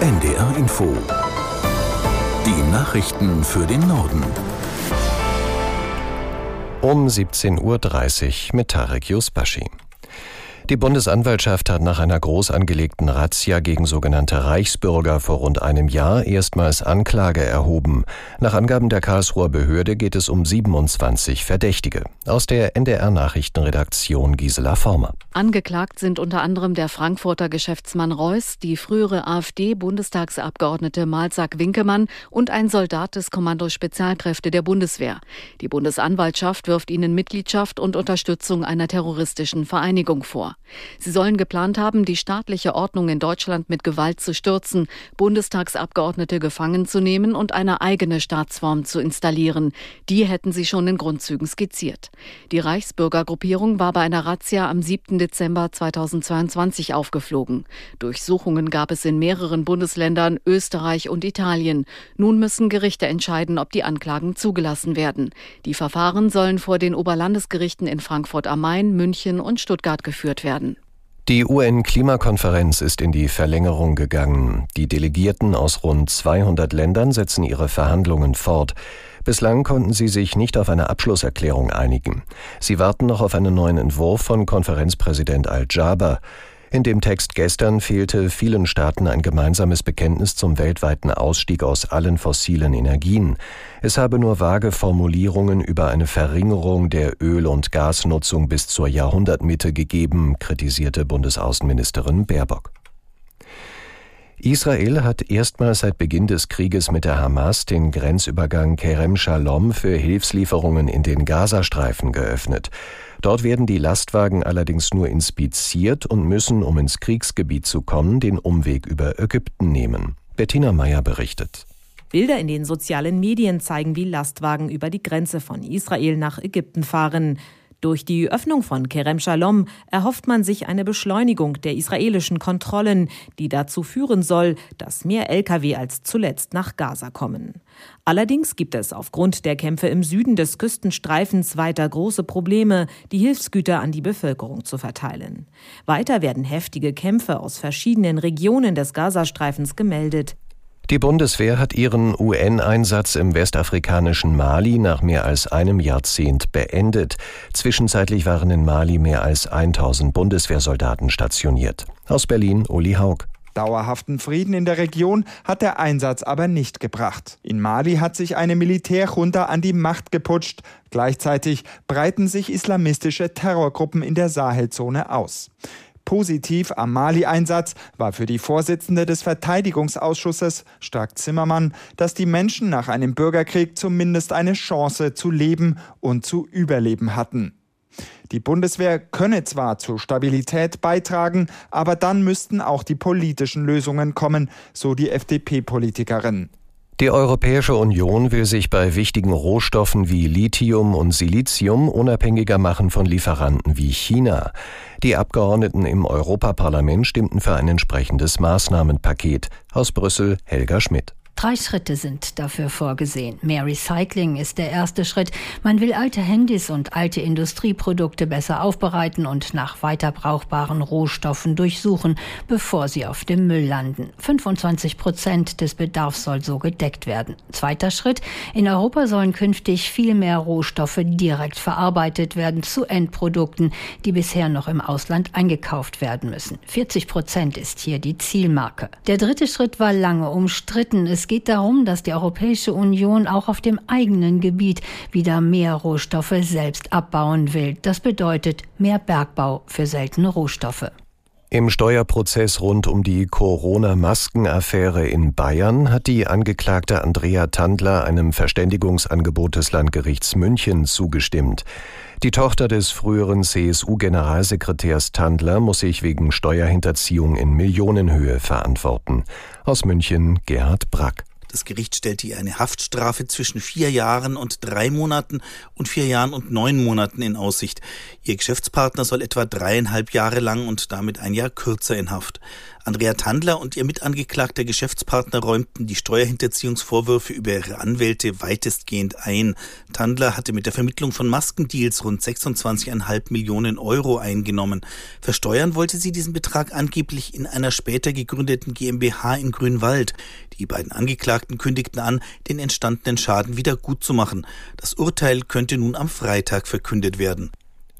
NDR Info. Die Nachrichten für den Norden. Um 17.30 Uhr mit Tarek Yusbashi. Die Bundesanwaltschaft hat nach einer groß angelegten Razzia gegen sogenannte Reichsbürger vor rund einem Jahr erstmals Anklage erhoben. Nach Angaben der Karlsruher Behörde geht es um 27 Verdächtige. Aus der NDR Nachrichtenredaktion Gisela Former. Angeklagt sind unter anderem der Frankfurter Geschäftsmann Reuss, die frühere AfD-Bundestagsabgeordnete Malsack Winkemann und ein Soldat des Kommando Spezialkräfte der Bundeswehr. Die Bundesanwaltschaft wirft ihnen Mitgliedschaft und Unterstützung einer terroristischen Vereinigung vor. Sie sollen geplant haben, die staatliche Ordnung in Deutschland mit Gewalt zu stürzen, Bundestagsabgeordnete gefangen zu nehmen und eine eigene Staatsform zu installieren. Die hätten sie schon in Grundzügen skizziert. Die Reichsbürgergruppierung war bei einer Razzia am 7. Dezember 2022 aufgeflogen. Durchsuchungen gab es in mehreren Bundesländern, Österreich und Italien. Nun müssen Gerichte entscheiden, ob die Anklagen zugelassen werden. Die Verfahren sollen vor den Oberlandesgerichten in Frankfurt am Main, München und Stuttgart geführt werden werden. Die UN-Klimakonferenz ist in die Verlängerung gegangen. Die Delegierten aus rund 200 Ländern setzen ihre Verhandlungen fort. Bislang konnten sie sich nicht auf eine Abschlusserklärung einigen. Sie warten noch auf einen neuen Entwurf von Konferenzpräsident Al-Jaber. In dem Text gestern fehlte vielen Staaten ein gemeinsames Bekenntnis zum weltweiten Ausstieg aus allen fossilen Energien. Es habe nur vage Formulierungen über eine Verringerung der Öl- und Gasnutzung bis zur Jahrhundertmitte gegeben, kritisierte Bundesaußenministerin Baerbock. Israel hat erstmals seit Beginn des Krieges mit der Hamas den Grenzübergang Kerem Shalom für Hilfslieferungen in den Gazastreifen geöffnet. Dort werden die Lastwagen allerdings nur inspiziert und müssen, um ins Kriegsgebiet zu kommen, den Umweg über Ägypten nehmen. Bettina Meyer berichtet. Bilder in den sozialen Medien zeigen, wie Lastwagen über die Grenze von Israel nach Ägypten fahren. Durch die Öffnung von Kerem Shalom erhofft man sich eine Beschleunigung der israelischen Kontrollen, die dazu führen soll, dass mehr Lkw als zuletzt nach Gaza kommen. Allerdings gibt es aufgrund der Kämpfe im Süden des Küstenstreifens weiter große Probleme, die Hilfsgüter an die Bevölkerung zu verteilen. Weiter werden heftige Kämpfe aus verschiedenen Regionen des Gazastreifens gemeldet. Die Bundeswehr hat ihren UN-Einsatz im westafrikanischen Mali nach mehr als einem Jahrzehnt beendet. Zwischenzeitlich waren in Mali mehr als 1000 Bundeswehrsoldaten stationiert. Aus Berlin Uli Haug. Dauerhaften Frieden in der Region hat der Einsatz aber nicht gebracht. In Mali hat sich eine Militärjunta an die Macht geputscht. Gleichzeitig breiten sich islamistische Terrorgruppen in der Sahelzone aus. Positiv am Mali-Einsatz war für die Vorsitzende des Verteidigungsausschusses, Stark Zimmermann, dass die Menschen nach einem Bürgerkrieg zumindest eine Chance zu leben und zu überleben hatten. Die Bundeswehr könne zwar zur Stabilität beitragen, aber dann müssten auch die politischen Lösungen kommen, so die FDP-Politikerin. Die Europäische Union will sich bei wichtigen Rohstoffen wie Lithium und Silizium unabhängiger machen von Lieferanten wie China. Die Abgeordneten im Europaparlament stimmten für ein entsprechendes Maßnahmenpaket. Aus Brüssel Helga Schmidt. Drei Schritte sind dafür vorgesehen. Mehr Recycling ist der erste Schritt. Man will alte Handys und alte Industrieprodukte besser aufbereiten und nach weiter brauchbaren Rohstoffen durchsuchen, bevor sie auf dem Müll landen. 25 Prozent des Bedarfs soll so gedeckt werden. Zweiter Schritt. In Europa sollen künftig viel mehr Rohstoffe direkt verarbeitet werden zu Endprodukten, die bisher noch im Ausland eingekauft werden müssen. 40 Prozent ist hier die Zielmarke. Der dritte Schritt war lange umstritten. Es geht darum, dass die Europäische Union auch auf dem eigenen Gebiet wieder mehr Rohstoffe selbst abbauen will. Das bedeutet mehr Bergbau für seltene Rohstoffe. Im Steuerprozess rund um die Corona-Maskenaffäre in Bayern hat die Angeklagte Andrea Tandler einem Verständigungsangebot des Landgerichts München zugestimmt. Die Tochter des früheren CSU-Generalsekretärs Tandler muss sich wegen Steuerhinterziehung in Millionenhöhe verantworten. Aus München Gerhard Brack. Das Gericht stellte ihr eine Haftstrafe zwischen vier Jahren und drei Monaten und vier Jahren und neun Monaten in Aussicht. Ihr Geschäftspartner soll etwa dreieinhalb Jahre lang und damit ein Jahr kürzer in Haft. Andrea Tandler und ihr mitangeklagter Geschäftspartner räumten die Steuerhinterziehungsvorwürfe über ihre Anwälte weitestgehend ein. Tandler hatte mit der Vermittlung von Maskendeals rund 26,5 Millionen Euro eingenommen. Versteuern wollte sie diesen Betrag angeblich in einer später gegründeten GmbH in Grünwald. Die beiden Angeklagten kündigten an, den entstandenen Schaden wieder gut. Das Urteil könnte nun am Freitag verkündet werden.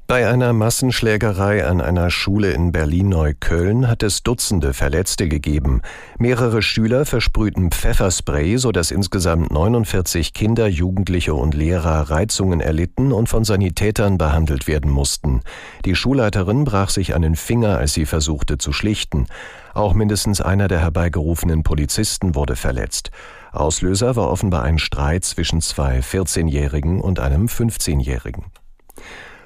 Bei einer Massenschlägerei an einer Schule in Berlin-Neukölln hat es Dutzende Verletzte gegeben. Mehrere Schüler versprühten Pfefferspray, sodass insgesamt 49 Kinder, Jugendliche und Lehrer Reizungen erlitten und von Sanitätern behandelt werden mussten. Die Schulleiterin brach sich einen Finger, als sie versuchte zu schlichten. Auch mindestens einer der herbeigerufenen Polizisten wurde verletzt. Auslöser war offenbar ein Streit zwischen zwei 14-Jährigen und einem 15-Jährigen.